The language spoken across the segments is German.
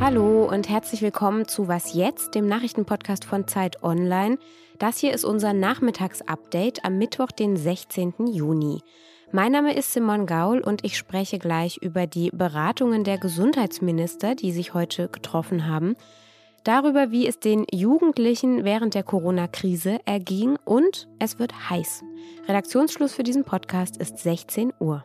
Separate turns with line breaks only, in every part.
Hallo und herzlich willkommen zu Was jetzt, dem Nachrichtenpodcast von Zeit Online. Das hier ist unser Nachmittagsupdate am Mittwoch, den 16. Juni. Mein Name ist Simon Gaul und ich spreche gleich über die Beratungen der Gesundheitsminister, die sich heute getroffen haben, darüber, wie es den Jugendlichen während der Corona-Krise erging und es wird heiß. Redaktionsschluss für diesen Podcast ist 16 Uhr.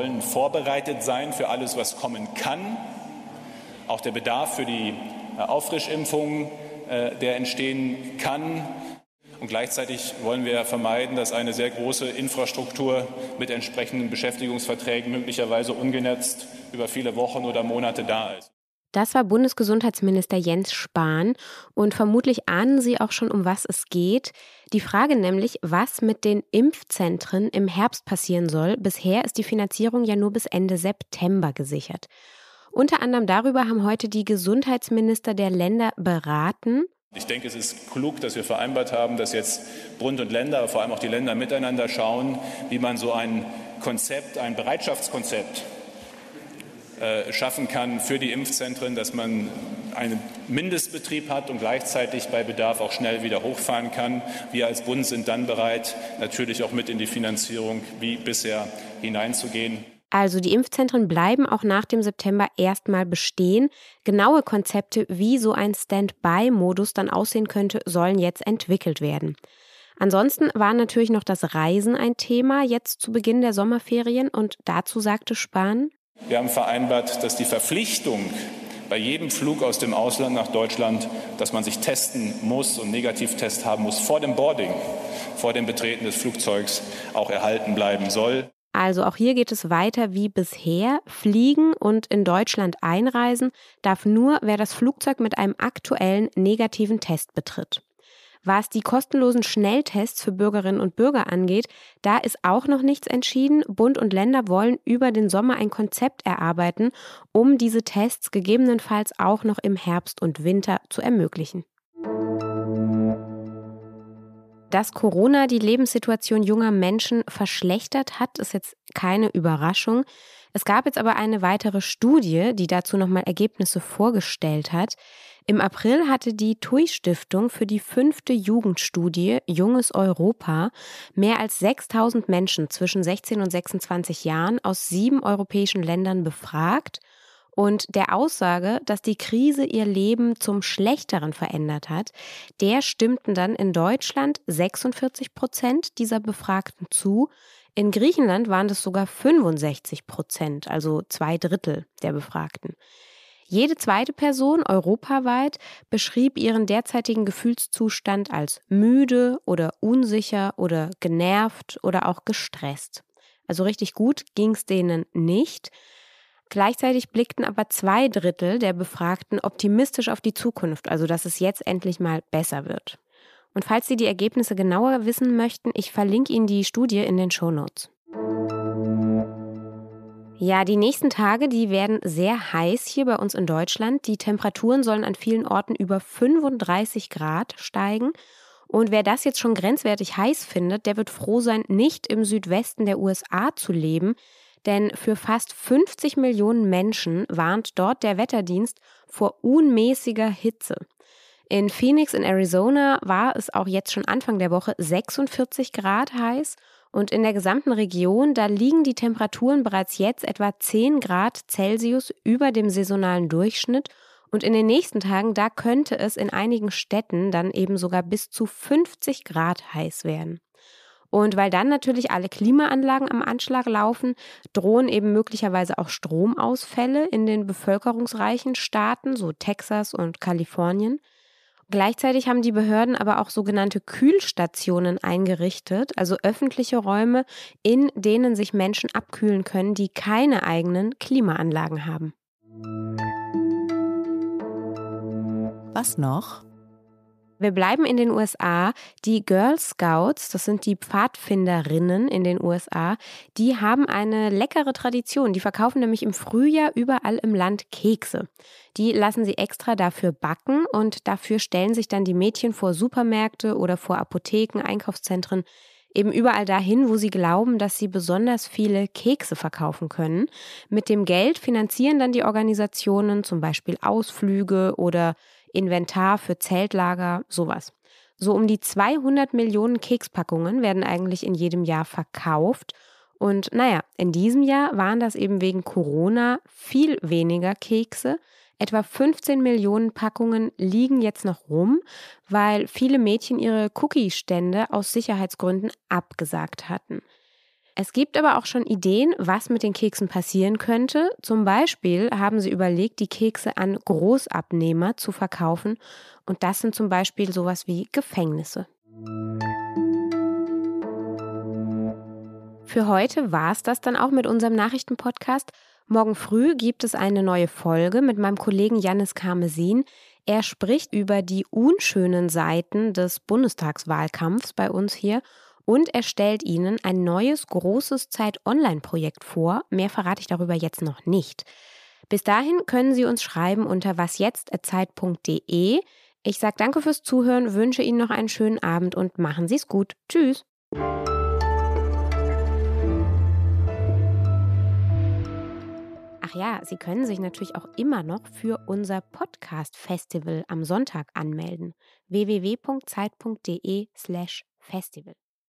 wollen vorbereitet sein für alles, was kommen kann. Auch der Bedarf für die äh, Auffrischimpfungen, äh, der entstehen kann. Und gleichzeitig wollen wir vermeiden, dass eine sehr große Infrastruktur mit entsprechenden Beschäftigungsverträgen möglicherweise ungenetzt über viele Wochen oder Monate da ist.
Das war Bundesgesundheitsminister Jens Spahn und vermutlich ahnen Sie auch schon, um was es geht. Die Frage nämlich, was mit den Impfzentren im Herbst passieren soll. Bisher ist die Finanzierung ja nur bis Ende September gesichert. Unter anderem darüber haben heute die Gesundheitsminister der Länder beraten.
Ich denke, es ist klug, dass wir vereinbart haben, dass jetzt Bund und Länder, vor allem auch die Länder miteinander schauen, wie man so ein Konzept, ein Bereitschaftskonzept schaffen kann für die Impfzentren, dass man einen Mindestbetrieb hat und gleichzeitig bei Bedarf auch schnell wieder hochfahren kann. Wir als Bund sind dann bereit, natürlich auch mit in die Finanzierung wie bisher hineinzugehen.
Also die Impfzentren bleiben auch nach dem September erstmal bestehen. Genaue Konzepte, wie so ein Standby-Modus dann aussehen könnte, sollen jetzt entwickelt werden. Ansonsten war natürlich noch das Reisen ein Thema jetzt zu Beginn der Sommerferien und dazu sagte Spahn.
Wir haben vereinbart, dass die Verpflichtung bei jedem Flug aus dem Ausland nach Deutschland, dass man sich testen muss und Negativtest haben muss vor dem Boarding, vor dem Betreten des Flugzeugs auch erhalten bleiben soll.
Also auch hier geht es weiter wie bisher. Fliegen und in Deutschland einreisen darf nur, wer das Flugzeug mit einem aktuellen negativen Test betritt. Was die kostenlosen Schnelltests für Bürgerinnen und Bürger angeht, da ist auch noch nichts entschieden. Bund und Länder wollen über den Sommer ein Konzept erarbeiten, um diese Tests gegebenenfalls auch noch im Herbst und Winter zu ermöglichen. Dass Corona die Lebenssituation junger Menschen verschlechtert hat, ist jetzt keine Überraschung. Es gab jetzt aber eine weitere Studie, die dazu nochmal Ergebnisse vorgestellt hat. Im April hatte die TUI Stiftung für die fünfte Jugendstudie Junges Europa mehr als 6000 Menschen zwischen 16 und 26 Jahren aus sieben europäischen Ländern befragt und der Aussage, dass die Krise ihr Leben zum Schlechteren verändert hat, der stimmten dann in Deutschland 46 Prozent dieser Befragten zu. In Griechenland waren das sogar 65 Prozent, also zwei Drittel der Befragten. Jede zweite Person europaweit beschrieb ihren derzeitigen Gefühlszustand als müde oder unsicher oder genervt oder auch gestresst. Also richtig gut ging es denen nicht. Gleichzeitig blickten aber zwei Drittel der Befragten optimistisch auf die Zukunft, also dass es jetzt endlich mal besser wird. Und falls Sie die Ergebnisse genauer wissen möchten, ich verlinke Ihnen die Studie in den Shownotes. Ja, die nächsten Tage, die werden sehr heiß hier bei uns in Deutschland. Die Temperaturen sollen an vielen Orten über 35 Grad steigen. Und wer das jetzt schon grenzwertig heiß findet, der wird froh sein, nicht im Südwesten der USA zu leben, denn für fast 50 Millionen Menschen warnt dort der Wetterdienst vor unmäßiger Hitze. In Phoenix in Arizona war es auch jetzt schon Anfang der Woche 46 Grad heiß und in der gesamten Region, da liegen die Temperaturen bereits jetzt etwa 10 Grad Celsius über dem saisonalen Durchschnitt und in den nächsten Tagen, da könnte es in einigen Städten dann eben sogar bis zu 50 Grad heiß werden. Und weil dann natürlich alle Klimaanlagen am Anschlag laufen, drohen eben möglicherweise auch Stromausfälle in den bevölkerungsreichen Staaten, so Texas und Kalifornien. Gleichzeitig haben die Behörden aber auch sogenannte Kühlstationen eingerichtet, also öffentliche Räume, in denen sich Menschen abkühlen können, die keine eigenen Klimaanlagen haben.
Was noch?
Wir bleiben in den USA. Die Girl Scouts, das sind die Pfadfinderinnen in den USA, die haben eine leckere Tradition. Die verkaufen nämlich im Frühjahr überall im Land Kekse. Die lassen sie extra dafür backen und dafür stellen sich dann die Mädchen vor Supermärkte oder vor Apotheken, Einkaufszentren eben überall dahin, wo sie glauben, dass sie besonders viele Kekse verkaufen können. Mit dem Geld finanzieren dann die Organisationen zum Beispiel Ausflüge oder Inventar für Zeltlager, sowas. So um die 200 Millionen Kekspackungen werden eigentlich in jedem Jahr verkauft. Und naja, in diesem Jahr waren das eben wegen Corona viel weniger Kekse. Etwa 15 Millionen Packungen liegen jetzt noch rum, weil viele Mädchen ihre Cookie-Stände aus Sicherheitsgründen abgesagt hatten. Es gibt aber auch schon Ideen, was mit den Keksen passieren könnte. Zum Beispiel haben sie überlegt, die Kekse an Großabnehmer zu verkaufen. Und das sind zum Beispiel sowas wie Gefängnisse. Für heute war es das dann auch mit unserem Nachrichtenpodcast. Morgen früh gibt es eine neue Folge mit meinem Kollegen Janis Karmesin. Er spricht über die unschönen Seiten des Bundestagswahlkampfs bei uns hier und er stellt Ihnen ein neues großes Zeit-Online-Projekt vor. Mehr verrate ich darüber jetzt noch nicht. Bis dahin können Sie uns schreiben unter wasjetzt.zeit.de. Ich sage danke fürs Zuhören, wünsche Ihnen noch einen schönen Abend und machen Sie es gut. Tschüss. Ach ja, Sie können sich natürlich auch immer noch für unser Podcast-Festival am Sonntag anmelden. www.zeit.de/festival.